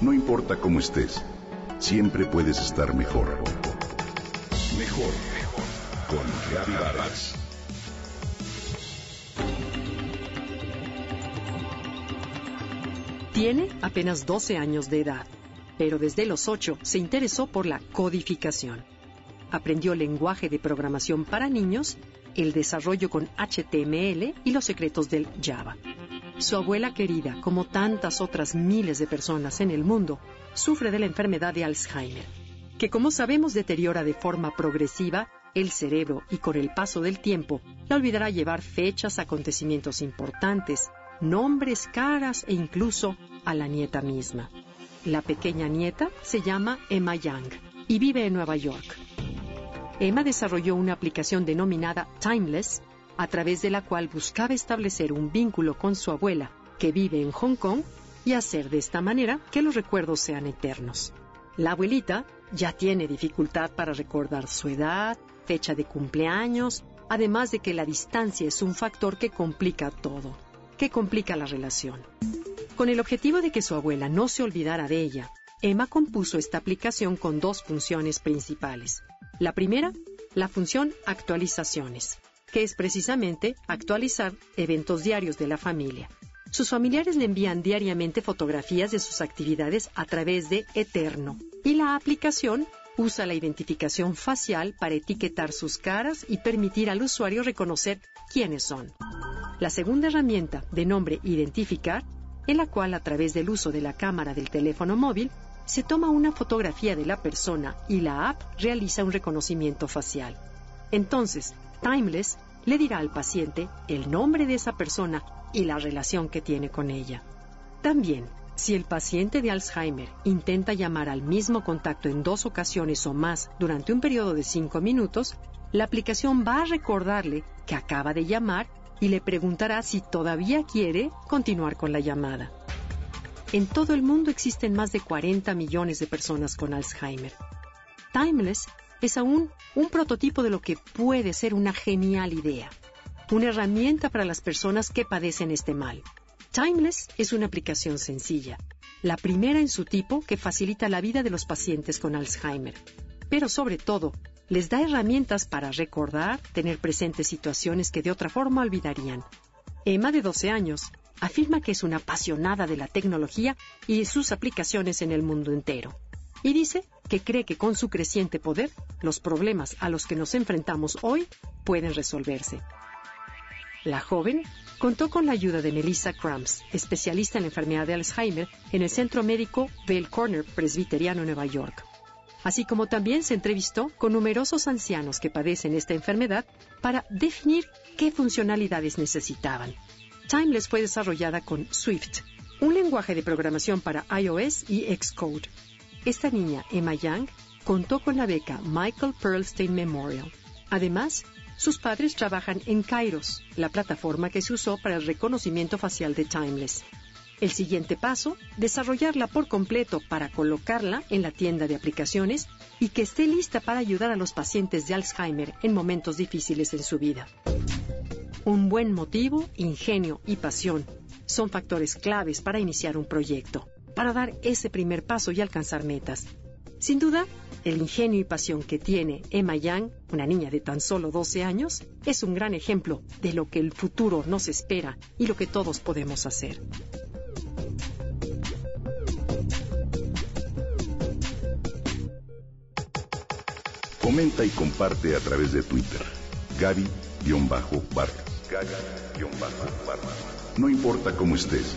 No importa cómo estés, siempre puedes estar mejor. Mejor, mejor. Con Vargas. Tiene apenas 12 años de edad, pero desde los 8 se interesó por la codificación. Aprendió lenguaje de programación para niños, el desarrollo con HTML y los secretos del Java. Su abuela querida, como tantas otras miles de personas en el mundo, sufre de la enfermedad de Alzheimer, que como sabemos deteriora de forma progresiva el cerebro y con el paso del tiempo la olvidará llevar fechas, acontecimientos importantes, nombres, caras e incluso a la nieta misma. La pequeña nieta se llama Emma Young y vive en Nueva York. Emma desarrolló una aplicación denominada Timeless a través de la cual buscaba establecer un vínculo con su abuela, que vive en Hong Kong, y hacer de esta manera que los recuerdos sean eternos. La abuelita ya tiene dificultad para recordar su edad, fecha de cumpleaños, además de que la distancia es un factor que complica todo, que complica la relación. Con el objetivo de que su abuela no se olvidara de ella, Emma compuso esta aplicación con dos funciones principales. La primera, la función actualizaciones, que es precisamente actualizar eventos diarios de la familia. Sus familiares le envían diariamente fotografías de sus actividades a través de Eterno y la aplicación usa la identificación facial para etiquetar sus caras y permitir al usuario reconocer quiénes son. La segunda herramienta, de nombre Identificar, en la cual a través del uso de la cámara del teléfono móvil se toma una fotografía de la persona y la app realiza un reconocimiento facial. Entonces, Timeless le dirá al paciente el nombre de esa persona y la relación que tiene con ella. También, si el paciente de Alzheimer intenta llamar al mismo contacto en dos ocasiones o más durante un periodo de cinco minutos, la aplicación va a recordarle que acaba de llamar y le preguntará si todavía quiere continuar con la llamada. En todo el mundo existen más de 40 millones de personas con Alzheimer. Timeless es aún un prototipo de lo que puede ser una genial idea, una herramienta para las personas que padecen este mal. Timeless es una aplicación sencilla, la primera en su tipo que facilita la vida de los pacientes con Alzheimer, pero sobre todo les da herramientas para recordar, tener presentes situaciones que de otra forma olvidarían. Emma, de 12 años, afirma que es una apasionada de la tecnología y sus aplicaciones en el mundo entero y dice que cree que con su creciente poder los problemas a los que nos enfrentamos hoy pueden resolverse. La joven contó con la ayuda de Melissa Crumbs, especialista en la enfermedad de Alzheimer en el Centro Médico Bell Corner Presbiteriano Nueva York. Así como también se entrevistó con numerosos ancianos que padecen esta enfermedad para definir qué funcionalidades necesitaban. Timeless fue desarrollada con Swift, un lenguaje de programación para iOS y Xcode. Esta niña, Emma Young, contó con la beca Michael Pearlstein Memorial. Además, sus padres trabajan en Kairos, la plataforma que se usó para el reconocimiento facial de Timeless. El siguiente paso, desarrollarla por completo para colocarla en la tienda de aplicaciones y que esté lista para ayudar a los pacientes de Alzheimer en momentos difíciles en su vida. Un buen motivo, ingenio y pasión son factores claves para iniciar un proyecto para dar ese primer paso y alcanzar metas. Sin duda, el ingenio y pasión que tiene Emma Yang, una niña de tan solo 12 años, es un gran ejemplo de lo que el futuro nos espera y lo que todos podemos hacer. Comenta y comparte a través de Twitter. Gaby-Vargas. Gaby-Vargas. No importa cómo estés